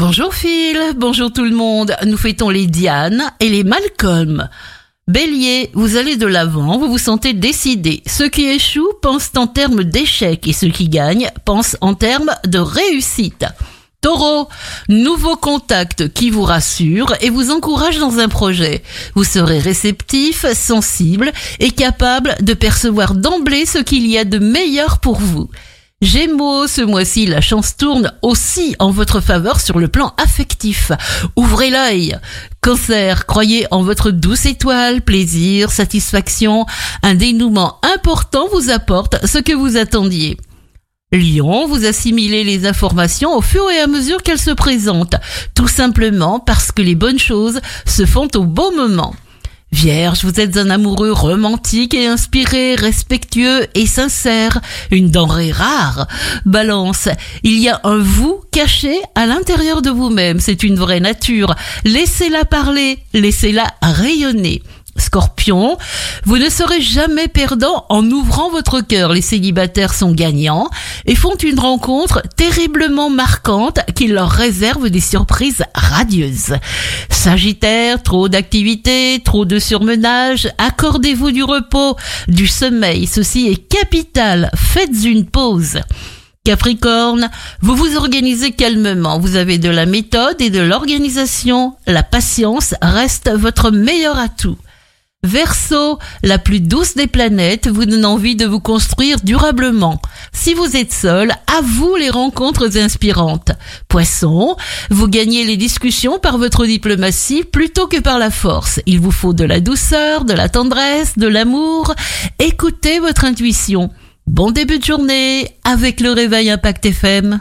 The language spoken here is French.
Bonjour Phil, bonjour tout le monde. Nous fêtons les Diane et les Malcolm. Bélier, vous allez de l'avant, vous vous sentez décidé. Ceux qui échouent pensent en termes d'échec et ceux qui gagnent pensent en termes de réussite. Taureau, nouveau contact qui vous rassure et vous encourage dans un projet. Vous serez réceptif, sensible et capable de percevoir d'emblée ce qu'il y a de meilleur pour vous. Gémeaux, ce mois-ci, la chance tourne aussi en votre faveur sur le plan affectif. Ouvrez l'œil. Cancer, croyez en votre douce étoile, plaisir, satisfaction. Un dénouement important vous apporte ce que vous attendiez. Lion, vous assimilez les informations au fur et à mesure qu'elles se présentent, tout simplement parce que les bonnes choses se font au bon moment. Vierge, vous êtes un amoureux romantique et inspiré, respectueux et sincère, une denrée rare. Balance, il y a un vous caché à l'intérieur de vous-même, c'est une vraie nature. Laissez-la parler, laissez-la rayonner. Scorpion, vous ne serez jamais perdant en ouvrant votre cœur. Les célibataires sont gagnants et font une rencontre terriblement marquante qui leur réserve des surprises radieuses. Sagittaire, trop d'activité, trop de surmenage, accordez-vous du repos, du sommeil, ceci est capital, faites une pause. Capricorne, vous vous organisez calmement, vous avez de la méthode et de l'organisation, la patience reste votre meilleur atout. Verseau, la plus douce des planètes, vous donne envie de vous construire durablement. Si vous êtes seul, à vous les rencontres inspirantes. Poisson, vous gagnez les discussions par votre diplomatie plutôt que par la force. Il vous faut de la douceur, de la tendresse, de l'amour. Écoutez votre intuition. Bon début de journée avec le réveil Impact FM.